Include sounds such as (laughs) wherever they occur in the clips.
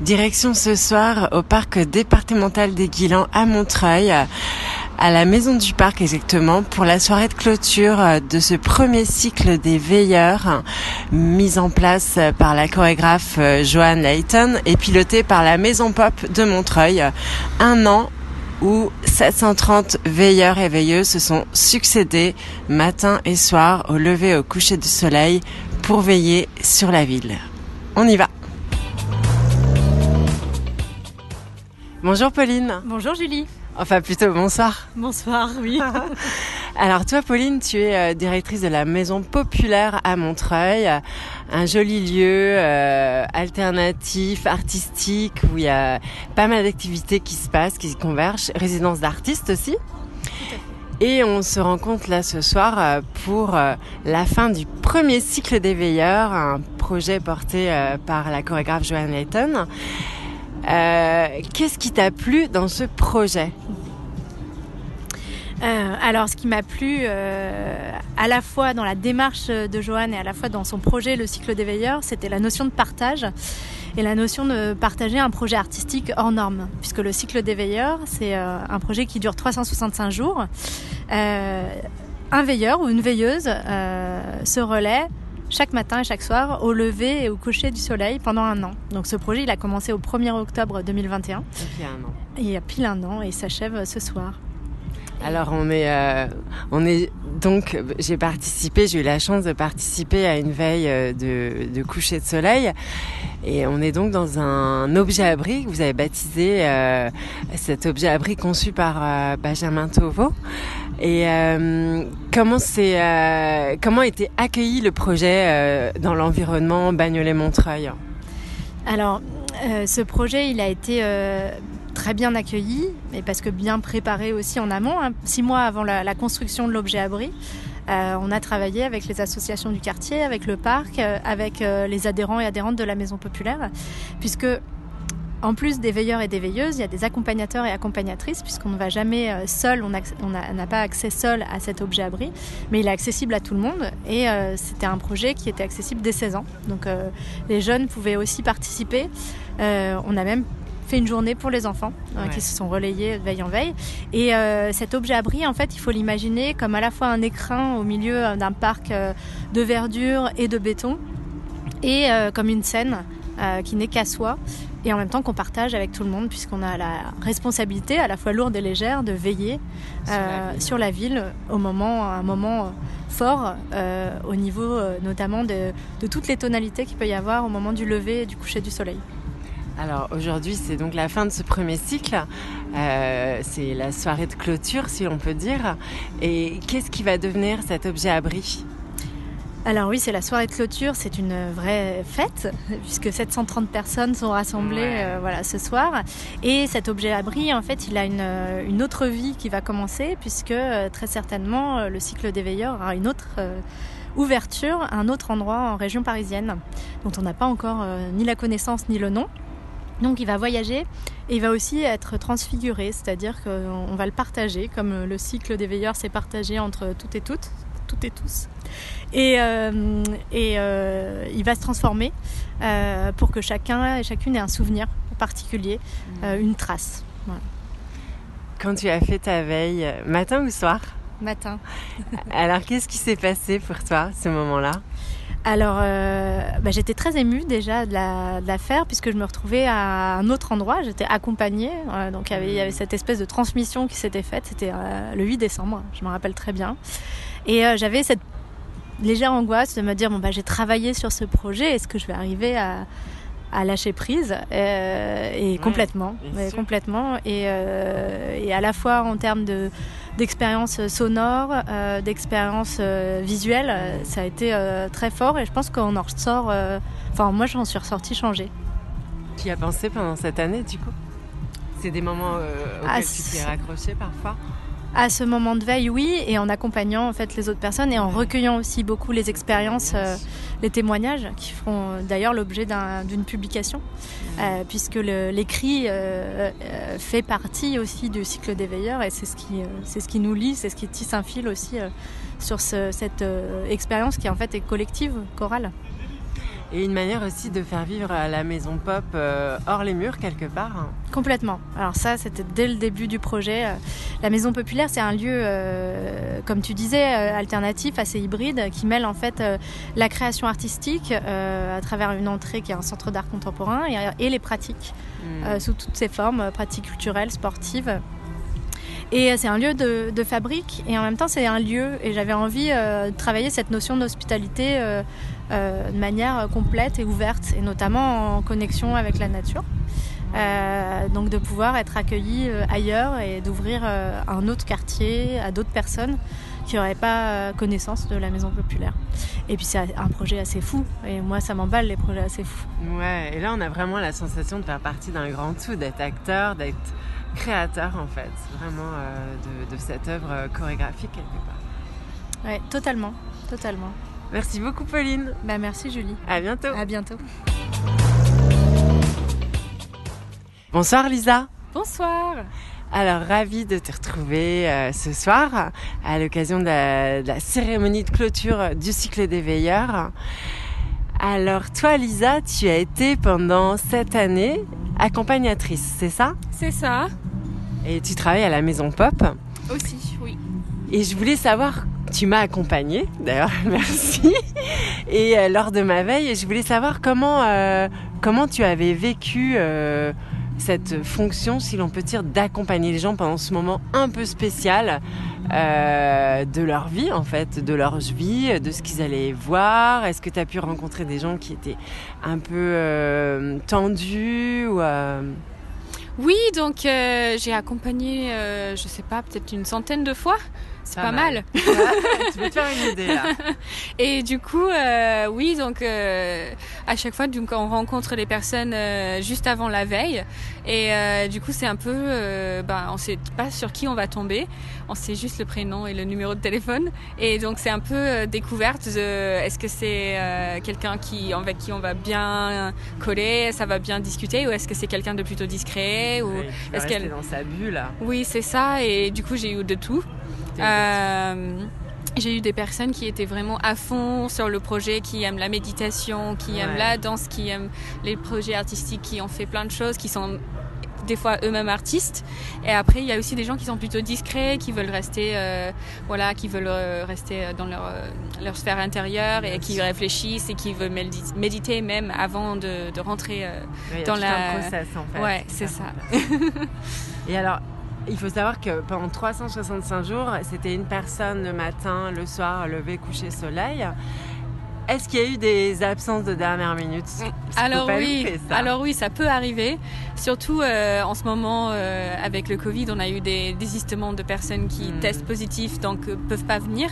Direction ce soir au parc départemental des Guilans à Montreuil, à la maison du parc exactement, pour la soirée de clôture de ce premier cycle des veilleurs, mis en place par la chorégraphe Joanne Layton et piloté par la maison pop de Montreuil. Un an où 730 veilleurs et veilleuses se sont succédés matin et soir au lever au coucher du soleil pour veiller sur la ville. On y va Bonjour Pauline. Bonjour Julie. Enfin plutôt bonsoir. Bonsoir, oui. (laughs) Alors toi Pauline, tu es euh, directrice de la Maison Populaire à Montreuil, un joli lieu euh, alternatif, artistique, où il y a pas mal d'activités qui se passent, qui se convergent, résidence d'artistes aussi. Et on se rencontre là ce soir euh, pour euh, la fin du premier cycle des veilleurs, un projet porté par la chorégraphe Joanne Layton. Euh, Qu'est-ce qui t'a plu dans ce projet Euh, alors, ce qui m'a plu euh, à la fois dans la démarche de Joanne et à la fois dans son projet Le cycle des veilleurs, c'était la notion de partage et la notion de partager un projet artistique hors norme, puisque le cycle des veilleurs, c'est un projet qui dure 365 jours. Un veilleur ou une veilleuse se relaie chaque matin et chaque soir au lever et au coucher du soleil pendant un an. Donc ce projet, il a commencé au 1er octobre 2021. Il y a un an. Il y a pile un an et il s'achève ce soir. Alors on est, euh, on est donc j'ai participé, j'ai eu la chance de participer à une veille euh, de, de coucher de soleil et on est donc dans un objet abri que vous avez baptisé euh, cet objet abri conçu par euh, Benjamin Tauveau. Et euh, comment c'est, euh, comment a été accueilli le projet euh, dans l'environnement Bagnolet-Montreuil? Alors, ce projet, il a été très bien accueilli, mais parce que bien préparé aussi en amont. hein. Six mois avant la, construction de l'objet abri, on a travaillé avec les associations du quartier, avec le parc, avec les adhérents et adhérentes de la maison populaire, puisque en plus des veilleurs et des veilleuses, il y a des accompagnateurs et accompagnatrices, puisqu'on ne va jamais euh, seul, on n'a pas accès seul à cet objet abri, mais il est accessible à tout le monde. Et euh, c'était un projet qui était accessible dès 16 ans. Donc euh, les jeunes pouvaient aussi participer. Euh, on a même fait une journée pour les enfants Ouais. qui se sont relayés de veille en veille. Et cet objet abri, en fait, il faut l'imaginer comme à la fois un écrin au milieu d'un parc de verdure et de béton, et comme une scène qui n'est qu'à soi, et en même temps qu'on partage avec tout le monde, puisqu'on a la responsabilité, à la fois lourde et légère, de veiller Sur la euh, ville. sur la ville au moment, à un moment euh, fort, euh, au niveau euh, notamment de, de toutes les tonalités qu'il peut y avoir au moment du lever et du coucher du soleil. Alors aujourd'hui, c'est donc la fin de ce premier cycle. C'est la soirée de clôture, si l'on peut dire. Et qu'est-ce qui va devenir cet objet abri Alors oui, c'est la soirée de clôture, c'est une vraie fête, puisque 730 personnes sont rassemblées Ouais. euh, voilà, ce soir. Et cet objet abri, en fait, il a une, euh, une autre vie qui va commencer, puisque euh, très certainement, le cycle des veilleurs aura une autre euh, ouverture un autre endroit en région parisienne, dont on n'a pas encore euh, ni la connaissance ni le nom. Donc il va voyager et il va aussi être transfiguré, c'est-à-dire qu'on va le partager, comme le cycle des veilleurs s'est partagé entre toutes et toutes, toutes et tous. Et, euh, et euh, il va se transformer euh, pour que chacun et chacune ait un souvenir particulier, euh, une trace. Voilà. Quand tu as fait ta veille, matin ou soir? Matin. (laughs) Alors qu'est-ce qui s'est passé pour toi, ce moment-là? Alors, euh, bah, j'étais très émue déjà de la, de la faire puisque je me retrouvais à un autre endroit. J'étais accompagnée, euh, donc il y, avait, il y avait cette espèce de transmission qui s'était faite. C'était euh, le 8 décembre, je me rappelle très bien. Et j'avais cette légère angoisse de me dire bon bah j'ai travaillé sur ce projet, est-ce que je vais arriver à, à lâcher prise? Euh, et complètement, ouais, sûr. complètement. Et, euh, et à la fois en termes de d'expérience sonore, euh, d'expérience visuelle, euh, ça a été très fort et je pense qu'on en ressort. Enfin, moi, j'en suis ressortie changée. Tu y as pensé pendant cette année, du coup? C'est des moments auxquels Ah, tu t'es raccroché parfois? À ce moment de veille, oui, et en accompagnant en fait les autres personnes et en recueillant aussi beaucoup les expériences, euh, les témoignages qui feront euh, d'ailleurs l'objet d'un- d'une publication, euh, puisque le- l'écrit euh, fait partie aussi du cycle des veilleurs et c'est ce qui, c'est ce qui nous lie, c'est ce qui tisse un fil aussi sur ce- cette expérience qui en fait est collective, chorale. Et une manière aussi de faire vivre la maison pop euh, hors les murs quelque part. hein. Complètement. Alors ça, c'était dès le début du projet. Euh, La Maison Populaire, c'est un lieu, euh, comme tu disais, alternatif, assez hybride, qui mêle en fait euh, la création artistique euh, à travers une entrée qui est un centre d'art contemporain et, et les pratiques Mm. sous toutes ses formes, pratiques culturelles, sportives. Et c'est un lieu de, de fabrique et en même temps c'est un lieu et j'avais envie euh, de travailler cette notion d'hospitalité euh, de manière complète et ouverte et notamment en connexion avec la nature. Euh, donc de pouvoir être accueilli euh, ailleurs et d'ouvrir euh, un autre quartier à d'autres personnes qui n'auraient pas euh, connaissance de la maison populaire. Et puis c'est un projet assez fou et moi ça m'emballe les projets assez fous. Ouais, et là on a vraiment la sensation de faire partie d'un grand tout, d'être acteur, d'être créateur en fait, vraiment euh, de, de cette œuvre euh, chorégraphique quelque part. Ouais, totalement, totalement. Merci beaucoup Pauline, Bah merci Julie. à bientôt. À bientôt. Bonsoir Lisa. Bonsoir. Alors, ravie de te retrouver euh, ce soir à l'occasion de, de la cérémonie de clôture du cycle des veilleurs. Alors, toi, Lisa, tu as été pendant cette année accompagnatrice, c'est ça? C'est ça. Et tu travailles à la Maison Pop. Aussi, oui. Et je voulais savoir, tu m'as accompagnée, d'ailleurs, (laughs) merci. Et euh, lors de ma veille, je voulais savoir comment, euh, comment tu avais vécu euh, cette fonction, si l'on peut dire, d'accompagner les gens pendant ce moment un peu spécial de leur vie, en fait, de leur vie, de ce qu'ils allaient voir. Est-ce que tu as pu rencontrer des gens qui étaient un peu tendus ou, Oui, donc j'ai accompagné, je sais pas, peut-être une centaine de fois. C'est Pas pas, mal. mal. (laughs) Tu peux te faire une idée, là (laughs) Et du coup, euh, oui, donc euh, à chaque fois, donc, on rencontre les personnes euh, juste avant la veille. Et euh, du coup, c'est un peu, euh, ben, on sait pas sur qui on va tomber. On sait juste le prénom et le numéro de téléphone. Et donc, c'est un peu euh, découverte. de, Est-ce que c'est euh, quelqu'un qui, avec qui on va bien coller, ça va bien discuter, ou est-ce que c'est quelqu'un de plutôt discret ou Oui, tu vas est-ce qu'elle- dans sa bulle, là. Oui, c'est ça. Et du coup, j'ai eu de tout. Euh, j'ai eu des personnes qui étaient vraiment à fond sur le projet, qui aiment la méditation, qui aiment la danse, qui aiment les projets artistiques, qui ont fait plein de choses, qui sont des fois eux-mêmes artistes. Et après, il y a aussi des gens qui sont plutôt discrets, qui veulent rester, euh, voilà, qui veulent euh, rester dans leur, euh, leur sphère intérieure et qui réfléchissent et qui veulent médi- méditer même avant de, de rentrer. Oui, dans la- un process en fait. Ouais, c'est ça. (laughs) Et alors, il faut savoir que pendant 365 jours, c'était une personne le matin, le soir, lever, coucher, soleil. Est-ce qu'il y a eu des absences de dernière minute? Faut Alors oui, louper ça. alors oui, ça peut arriver. Surtout euh, en ce moment euh, avec le Covid, on a eu des désistements de personnes qui Mm. testent positif, donc euh, peuvent pas venir.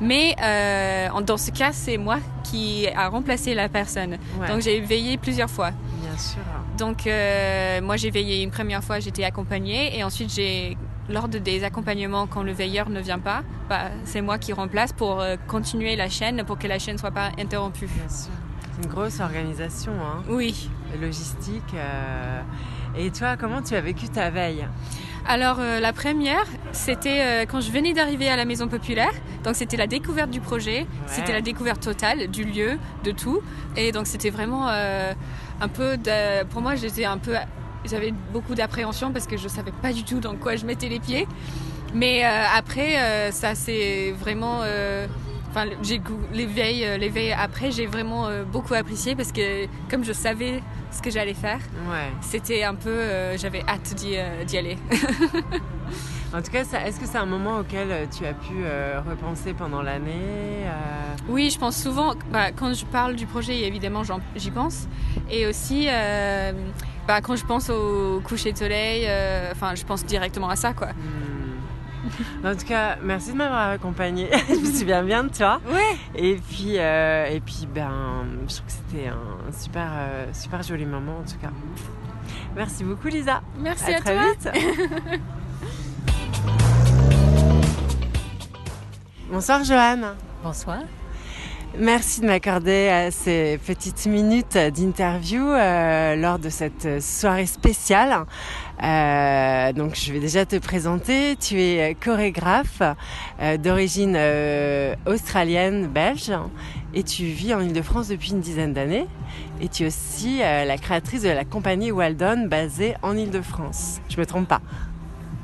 Mais euh, dans ce cas, c'est moi qui a remplacé la personne. Ouais, Donc j'ai veillé plusieurs fois. bien sûr. Donc euh, moi j'ai veillé une première fois, j'étais accompagnée et ensuite j'ai lors de des accompagnements quand le veilleur ne vient pas, bah, c'est moi qui remplace pour euh, continuer la chaîne pour que la chaîne soit pas interrompue. Bien sûr. C'est une grosse organisation, hein, Oui. logistique. Et toi, comment tu as vécu ta veille? Alors euh, la première, c'était euh, quand je venais d'arriver à la Maison Populaire. Donc c'était la découverte du projet, c'était la découverte totale du lieu, de tout. Et donc c'était vraiment euh, un peu, de, pour moi j'étais un peu, j'avais beaucoup d'appréhension parce que je savais pas du tout dans quoi je mettais les pieds. Mais après, ça c'est vraiment, enfin j'ai veilles, euh, les veilles après j'ai vraiment euh, beaucoup apprécié parce que comme je savais ce que j'allais faire, Ouais. c'était un peu, euh, j'avais hâte d'y euh, aller. (laughs) En tout cas, est-ce que c'est un moment auquel tu as pu euh, repenser pendant l'année Oui, je pense souvent, bah, quand je parle du projet, évidemment, j'y pense. Et aussi, bah, quand je pense au coucher de soleil, enfin, je pense directement à ça, quoi. Hmm. En tout cas, merci de m'avoir accompagnée. (laughs) je me souviens bien de toi. Ouais. Et puis, euh, et puis, ben, je trouve que c'était un super, euh, super joli moment en tout cas. Merci beaucoup Lisa. Merci à, très toi. vite. (laughs) Bonsoir Joanne. Bonsoir. Merci de m'accorder euh, ces petites minutes d'interview euh, lors de cette soirée spéciale. Euh, donc je vais déjà te présenter. Tu es chorégraphe euh, d'origine australienne, belge, et tu vis en Ile-de-France depuis une dizaine d'années. Et tu es aussi la créatrice de la compagnie Waldon basée en Ile-de-France. Je me trompe pas.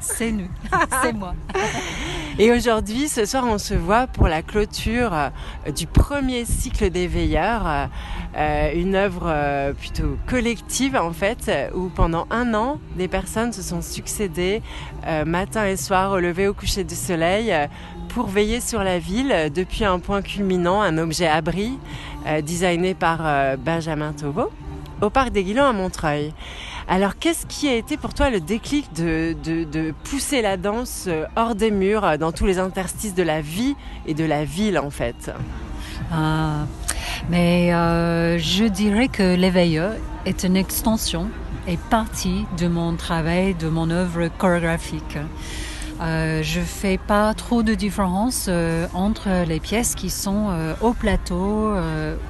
C'est nous, (laughs) c'est moi. (laughs) Et aujourd'hui, ce soir, on se voit pour la clôture euh, du premier cycle des veilleurs, euh, une œuvre euh, plutôt collective en fait, où pendant un an, des personnes se sont succédées euh, matin et soir au lever au coucher du soleil euh, pour veiller sur la ville euh, depuis un point culminant, un objet abri euh, designé par euh, Benjamin Tauveau au parc des Guilans à Montreuil. Alors, qu'est-ce qui a été pour toi le déclic de, pousser la danse euh, hors des murs, euh, dans tous les interstices de la vie et de la ville, en fait? Ah, mais euh, je dirais que l'éveilleur est une extension et partie de mon travail, de mon œuvre chorégraphique. Euh, je fais pas trop de différence entre les pièces qui sont au plateau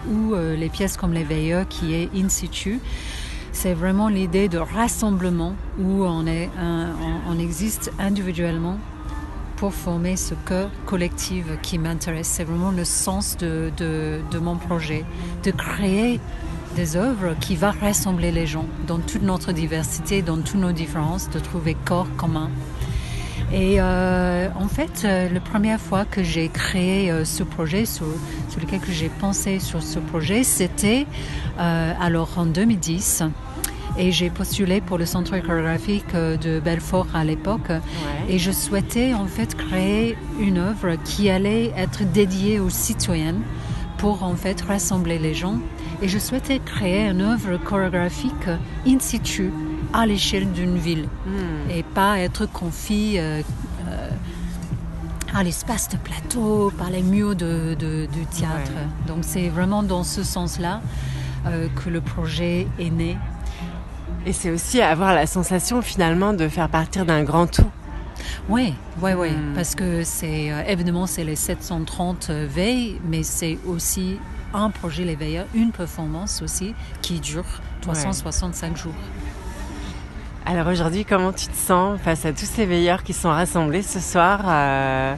ou les pièces comme l'éveilleur qui est in situ. C'est vraiment l'idée de rassemblement où on, on existe individuellement pour former ce cœur collectif qui m'intéresse. C'est vraiment le sens de, mon projet, de créer des œuvres qui vont rassembler les gens dans toute notre diversité, dans toutes nos différences, de trouver corps commun. Et euh, en fait, euh, la première fois que j'ai créé euh, ce projet, sur, sur lequel que j'ai pensé sur ce projet, c'était alors en 2010. Et j'ai postulé pour le centre chorégraphique de Belfort à l'époque. Et je souhaitais en fait créer une œuvre qui allait être dédiée aux citoyennes pour en fait rassembler les gens. Et je souhaitais créer une œuvre chorégraphique in situ à l'échelle d'une ville Hmm. Et pas être confié euh, euh, à l'espace de plateau, par les murs de, de- du théâtre. Ouais. Donc c'est vraiment dans ce sens-là euh, que le projet est né. Et c'est aussi avoir la sensation finalement de faire partir d'un grand tout. Oui, oui, oui, Hmm. parce que c'est euh, évidemment c'est les 730 veilles, mais c'est aussi un projet les veilleurs, une performance aussi qui dure 365 jours. Alors aujourd'hui, comment tu te sens face à tous ces veilleurs qui sont rassemblés ce soir euh,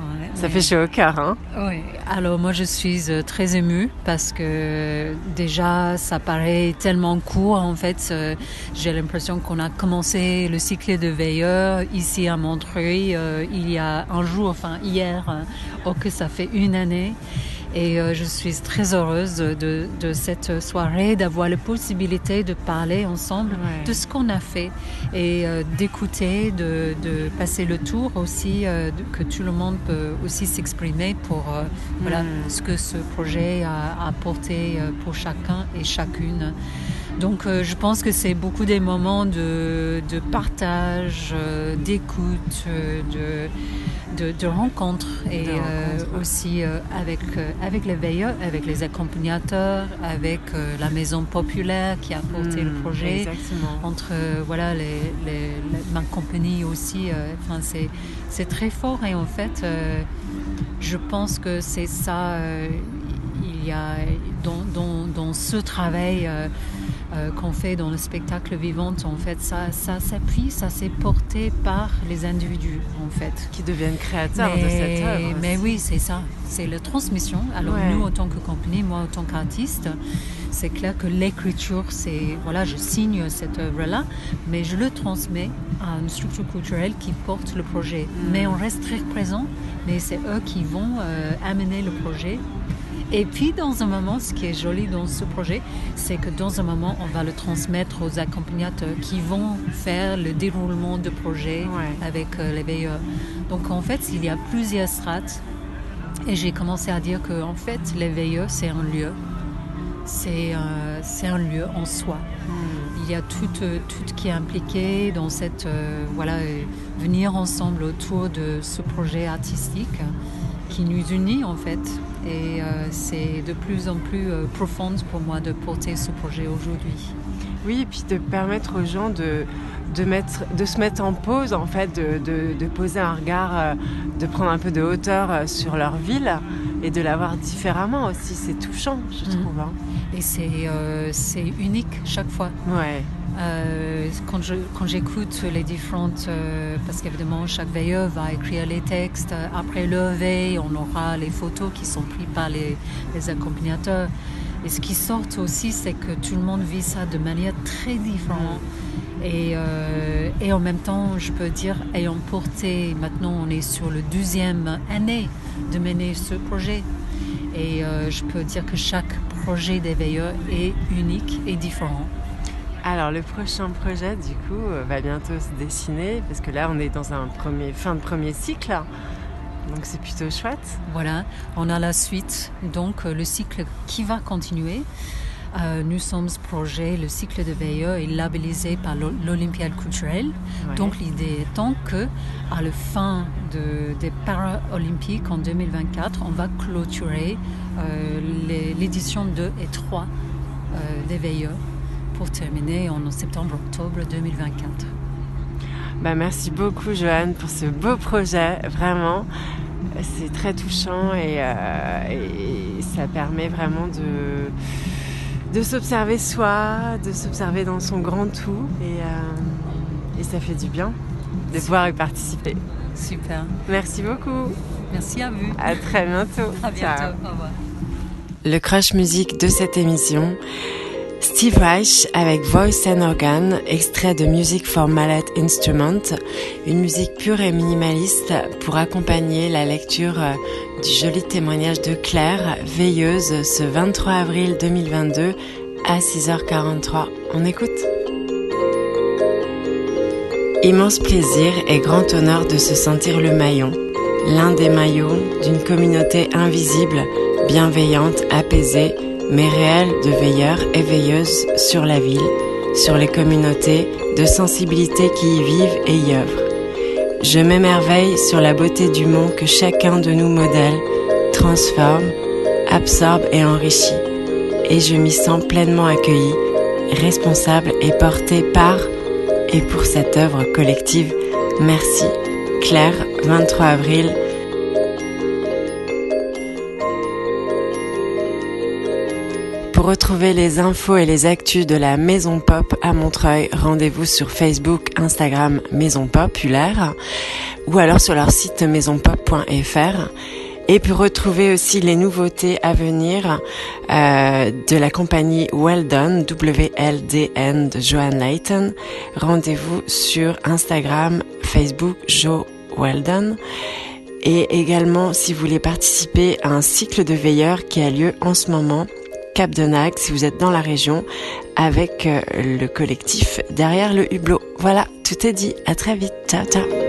Ouais, Ça ouais. fait chaud au cœur, hein? Oui, alors moi je suis euh, très émue parce que déjà ça paraît tellement court en fait. euh, J'ai l'impression qu'on a commencé le cycle de veilleurs ici à Montreuil il y a un jour, enfin hier, or que ça fait une année. Et euh, je suis très heureuse de, de cette soirée, d'avoir la possibilité de parler ensemble Ouais. de ce qu'on a fait et euh, d'écouter, de, de passer le tour aussi, euh, que tout le monde peut aussi s'exprimer pour euh, voilà, Mm. ce que ce projet a apporté pour chacun et chacune. Donc euh, je pense que c'est beaucoup des moments de, de partage, euh, d'écoute, euh, de, de, de rencontre et euh, ouais. aussi euh, avec, euh, avec les veilleurs, avec les accompagnateurs, avec euh, la maison populaire qui a porté le Hmm, projet Exactement. entre voilà les, les- les- ma compagnie aussi euh, enfin c'est c'est très fort et en fait euh, je pense que c'est ça euh, il y a dans, dans, dans ce travail euh, qu'on fait dans le spectacle vivant en fait ça ça s'appuie ça s'est porté par les individus en fait Qui deviennent créateurs de cette œuvre. mais oui, c'est ça. C'est la transmission. Alors Ouais. nous, en tant que compagnie, moi, en tant qu'artiste, c'est clair que l'écriture, c'est voilà, je signe cette œuvre-là, mais je le transmets à une structure culturelle qui porte le projet. Mm. Mais on reste très présent. Mais c'est eux qui vont euh, amener le projet. Et puis, dans un moment, ce qui est joli dans ce projet, c'est que dans un moment, on va le transmettre aux accompagnateurs qui vont faire le déroulement du projet Ouais. avec euh, les veilleurs. Donc, en fait, il y a plusieurs strates. Et j'ai commencé à dire que, en fait, les veilleurs, c'est un lieu. C'est euh, un lieu en soi. Hmm. Il y a tout, euh, tout qui est impliqué dans cette euh, voilà venir ensemble autour de ce projet artistique qui nous unit en fait et euh, c'est de plus en plus euh, profonde pour moi de porter ce projet aujourd'hui. Oui, et puis de permettre aux gens de, de, mettre, de se mettre en pause, en fait, de, de, de poser un regard, euh, de prendre un peu de hauteur sur leur ville et de la voir différemment aussi. C'est touchant, je Mhm. trouve. hein. Et c'est euh, unique chaque fois. Ouais. Euh, quand j'écoute les différentes, euh, parce qu'évidemment chaque veilleur va écrire les textes. Après le veille, on aura les photos qui sont prises par les, accompagnateurs. Et ce qui sort aussi, c'est que tout le monde vit ça de manière très différente. Et, euh, et en même temps, je peux dire, ayant porté, maintenant on est sur le deuxième année de mener ce projet. Et je peux dire que chaque projet des veilleurs est unique et différent. Alors le prochain projet du coup euh, va bientôt se dessiner parce que là on est dans un premier fin de premier cycle donc c'est plutôt chouette. Voilà, on a la suite, donc euh, le cycle qui va continuer. Euh, nous sommes ce projet, le cycle de veilleur est labellisé par l'O- l'Olympiade culturelle. Ouais. Donc l'idée étant que à la fin de- des Paralympiques en 2024, on va clôturer euh, l'édition 2 et 3 euh, des veilleurs pour terminer en septembre-octobre 2024. Bah, merci beaucoup Joanne pour ce beau projet, vraiment. C'est très touchant et, euh, et ça permet vraiment de, de s'observer soi, de s'observer dans son grand tout et, euh, et ça fait du bien de pouvoir y participer. Super, Merci beaucoup, merci à vous. à très bientôt. À bientôt, Ciao. au revoir. Le crush musique de cette émission, Steve Reich avec Voice and Organ, extrait de Music for Mallet Instrument, une musique pure et minimaliste pour accompagner la lecture euh, du joli témoignage de Claire, veilleuse ce 23 avril 2022 à 6h43. On écoute Immense plaisir et grand honneur de se sentir le maillon, l'un des maillons d'une communauté invisible, bienveillante, apaisée, mais réelle de veilleurs et veilleuses sur la ville, sur les communautés, de sensibilité qui y vivent et y œuvrent. Je m'émerveille sur la beauté du monde que chacun de nous modèle, transforme, absorbe et enrichit. Et je m'y sens pleinement accueilli, responsable et porté par et pour cette œuvre collective. Merci. Claire, 23 avril. Pour retrouver les infos et les actus de la Maison Pop à Montreuil, rendez-vous sur Facebook, Instagram Maison Populaire ou alors sur leur site maisonpop.fr. Et pour retrouver aussi les nouveautés à venir euh, de la compagnie Weldon, W-L-D-N de Joan Layton, rendez-vous sur Instagram, Facebook, Jo Weldon. Et également, si vous voulez participer à un cycle de veilleurs qui a lieu en ce moment, Cap de Nac, si vous êtes dans la région, avec euh, le collectif derrière le hublot. Voilà, tout est dit. À très vite. Ciao, ciao.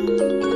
Música